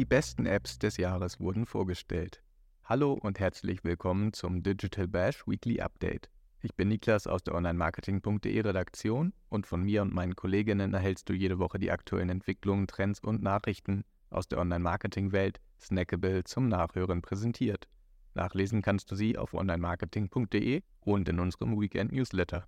Die besten Apps des Jahres wurden vorgestellt. Hallo und herzlich willkommen zum Digital Bash Weekly Update. Ich bin Niklas aus der Online-Marketing.de Redaktion und von mir und meinen Kolleginnen erhältst du jede Woche die aktuellen Entwicklungen, Trends und Nachrichten aus der Online-Marketing-Welt snackable zum Nachhören präsentiert. Nachlesen kannst du sie auf online-marketing.de und in unserem Weekend-Newsletter.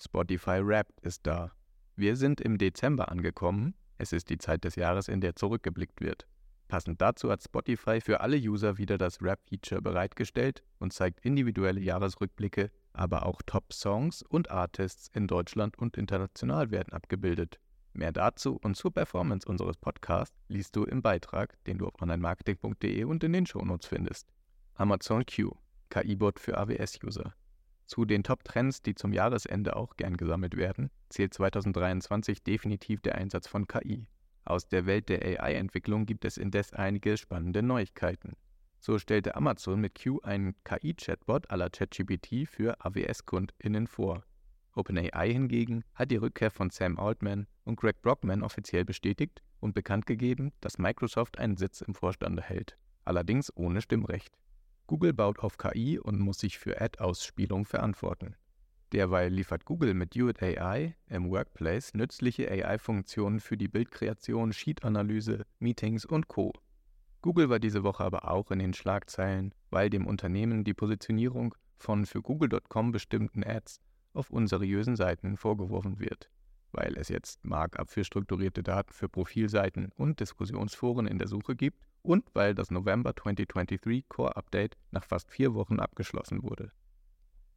Spotify Wrapped ist da. Wir sind im Dezember angekommen es ist die Zeit des Jahres, in der zurückgeblickt wird. Passend dazu hat Spotify für alle User wieder das Rap-Feature bereitgestellt und zeigt individuelle Jahresrückblicke, aber auch Top-Songs und Artists in Deutschland und international werden abgebildet. Mehr dazu und zur Performance unseres Podcasts liest du im Beitrag, den du auf onlinemarketing.de und in den Shownotes findest. Amazon Q, KI-Bot für AWS-User. Zu den Top-Trends, die zum Jahresende auch gern gesammelt werden, zählt 2023 definitiv der Einsatz von KI. Aus der Welt der AI-Entwicklung gibt es indes einige spannende Neuigkeiten. So stellte Amazon mit Q einen KI-Chatbot la ChatGPT für AWS-KundInnen vor. OpenAI hingegen hat die Rückkehr von Sam Altman und Greg Brockman offiziell bestätigt und bekannt gegeben, dass Microsoft einen Sitz im Vorstand erhält, allerdings ohne Stimmrecht. Google baut auf KI und muss sich für Ad-Ausspielung verantworten. Derweil liefert Google mit Duet AI im Workplace nützliche AI-Funktionen für die Bildkreation, Sheet-Analyse, Meetings und Co. Google war diese Woche aber auch in den Schlagzeilen, weil dem Unternehmen die Positionierung von für Google.com bestimmten Ads auf unseriösen Seiten vorgeworfen wird, weil es jetzt Markup für strukturierte Daten für Profilseiten und Diskussionsforen in der Suche gibt und weil das November 2023 Core Update nach fast vier Wochen abgeschlossen wurde.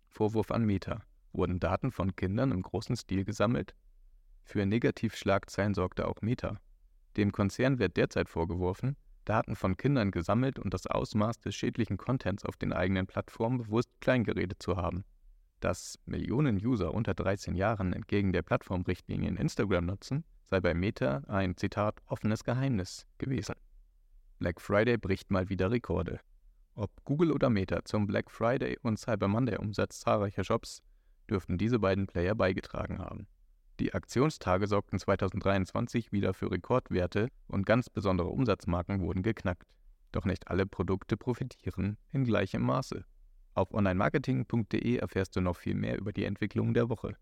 Vorwurf an Meta. Wurden Daten von Kindern im großen Stil gesammelt? Für Negativschlagzeilen sorgte auch Meta. Dem Konzern wird derzeit vorgeworfen, Daten von Kindern gesammelt und das Ausmaß des schädlichen Contents auf den eigenen Plattformen bewusst kleingeredet zu haben. Dass Millionen User unter 13 Jahren entgegen der Plattformrichtlinien Instagram nutzen, sei bei Meta ein Zitat offenes Geheimnis gewesen. Black Friday bricht mal wieder Rekorde. Ob Google oder Meta zum Black Friday und Cyber Monday Umsatz zahlreicher Shops dürften diese beiden Player beigetragen haben. Die Aktionstage sorgten 2023 wieder für Rekordwerte und ganz besondere Umsatzmarken wurden geknackt. Doch nicht alle Produkte profitieren in gleichem Maße. Auf onlinemarketing.de erfährst du noch viel mehr über die Entwicklung der Woche.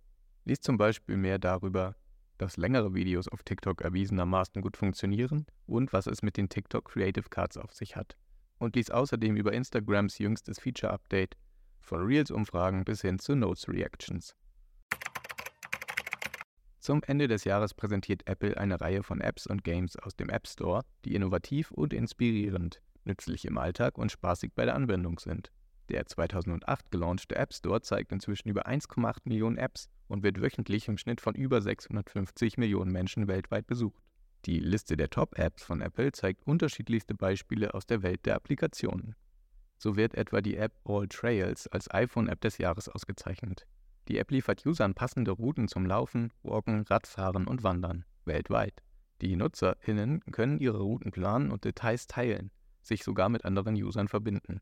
Lies zum Beispiel mehr darüber, dass längere Videos auf TikTok erwiesenermaßen gut funktionieren und was es mit den TikTok Creative Cards auf sich hat. Und lies außerdem über Instagrams jüngstes Feature-Update, von Reels-Umfragen bis hin zu Notes-Reactions. Zum Ende des Jahres präsentiert Apple eine Reihe von Apps und Games aus dem App Store, die innovativ und inspirierend, nützlich im Alltag und spaßig bei der Anwendung sind. Der 2008 gelaunchte App Store zeigt inzwischen über 1,8 Millionen Apps und wird wöchentlich im Schnitt von über 650 Millionen Menschen weltweit besucht. Die Liste der Top-Apps von Apple zeigt unterschiedlichste Beispiele aus der Welt der Applikationen. So wird etwa die App All Trails als iPhone-App des Jahres ausgezeichnet. Die App liefert Usern passende Routen zum Laufen, Walken, Radfahren und Wandern weltweit. Die NutzerInnen können ihre Routen planen und Details teilen, sich sogar mit anderen Usern verbinden.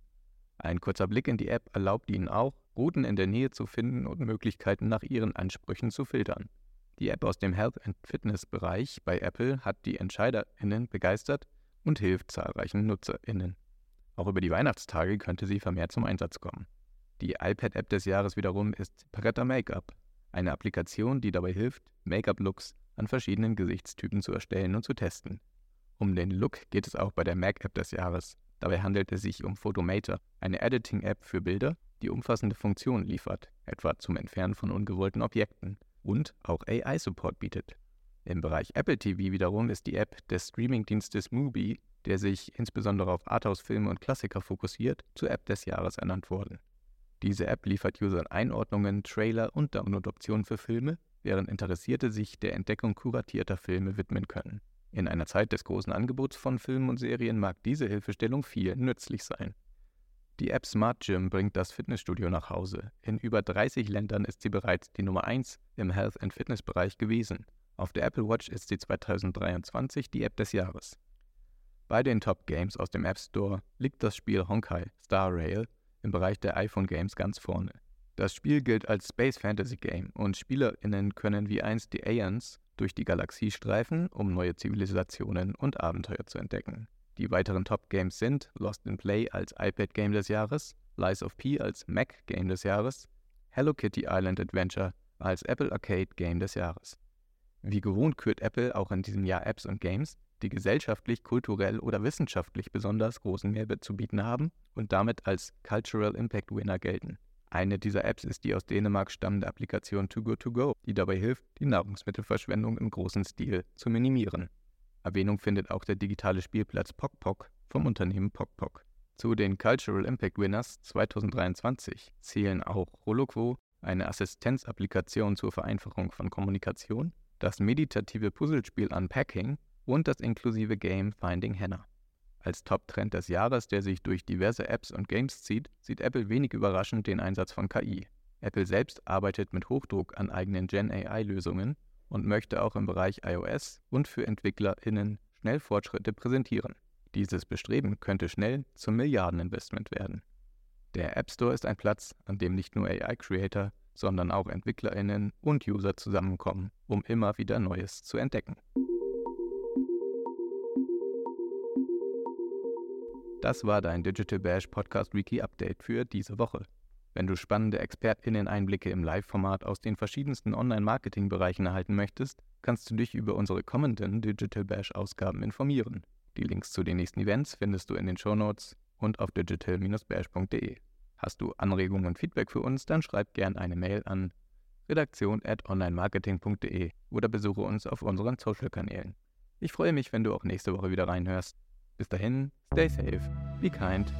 Ein kurzer Blick in die App erlaubt Ihnen auch, Routen in der Nähe zu finden und Möglichkeiten nach Ihren Ansprüchen zu filtern. Die App aus dem Health and Fitness Bereich bei Apple hat die EntscheiderInnen begeistert und hilft zahlreichen NutzerInnen. Auch über die Weihnachtstage könnte sie vermehrt zum Einsatz kommen. Die iPad-App des Jahres wiederum ist Paretta Makeup, eine Applikation, die dabei hilft, Make-up-Looks an verschiedenen Gesichtstypen zu erstellen und zu testen. Um den Look geht es auch bei der Mac-App des Jahres. Dabei handelt es sich um Photomator, eine Editing-App für Bilder, die umfassende Funktionen liefert, etwa zum Entfernen von ungewollten Objekten und auch AI-Support bietet. Im Bereich Apple TV wiederum ist die App des Streamingdienstes Mubi, der sich insbesondere auf Arthouse-Filme und Klassiker fokussiert, zur App des Jahres ernannt worden. Diese App liefert Usern Einordnungen, Trailer und Download-Optionen für Filme, während Interessierte sich der Entdeckung kuratierter Filme widmen können. In einer Zeit des großen Angebots von Filmen und Serien mag diese Hilfestellung vielen nützlich sein. Die App Smart Gym bringt das Fitnessstudio nach Hause. In über 30 Ländern ist sie bereits die Nummer 1 im Health- and Fitness-Bereich gewesen. Auf der Apple Watch ist sie 2023 die App des Jahres. Bei den Top Games aus dem App Store liegt das Spiel Honkai Star Rail im Bereich der iPhone Games ganz vorne. Das Spiel gilt als Space Fantasy Game und SpielerInnen können wie einst die Aeons durch die Galaxie streifen, um neue Zivilisationen und Abenteuer zu entdecken. Die weiteren Top-Games sind Lost in Play als iPad-Game des Jahres, Lies of P als Mac-Game des Jahres, Hello Kitty Island Adventure als Apple Arcade Game des Jahres. Wie gewohnt kürt Apple auch in diesem Jahr Apps und Games, die gesellschaftlich, kulturell oder wissenschaftlich besonders großen Mehrwert zu bieten haben und damit als Cultural Impact Winner gelten. Eine dieser Apps ist die aus Dänemark stammende Applikation Too Good To Go, die dabei hilft, die Nahrungsmittelverschwendung im großen Stil zu minimieren. Erwähnung findet auch der digitale Spielplatz PokPok vom Unternehmen PokPok. Zu den Cultural Impact Winners 2023 zählen auch Holoquo, eine Assistenzapplikation zur Vereinfachung von Kommunikation, das meditative Puzzlespiel Unpacking und das inklusive Game Finding Hannah. Als Top-Trend des Jahres, der sich durch diverse Apps und Games zieht, sieht Apple wenig überraschend den Einsatz von KI. Apple selbst arbeitet mit Hochdruck an eigenen Gen AI-Lösungen und möchte auch im Bereich iOS und für EntwicklerInnen schnell Fortschritte präsentieren. Dieses Bestreben könnte schnell zum Milliardeninvestment werden. Der App Store ist ein Platz, an dem nicht nur AI-Creator, sondern auch EntwicklerInnen und User zusammenkommen, um immer wieder Neues zu entdecken. Das war dein Digital Bash Podcast Wiki Update für diese Woche. Wenn du spannende ExpertInnen-Einblicke im Live-Format aus den verschiedensten Online-Marketing-Bereichen erhalten möchtest, kannst du dich über unsere kommenden Digital Bash-Ausgaben informieren. Die Links zu den nächsten Events findest du in den Shownotes und auf digital-bash.de. Hast du Anregungen und Feedback für uns, dann schreib gern eine Mail an redaktion.onlinemarketing.de oder besuche uns auf unseren Social-Kanälen. Ich freue mich, wenn du auch nächste Woche wieder reinhörst. Bis dahin, stay safe, be kind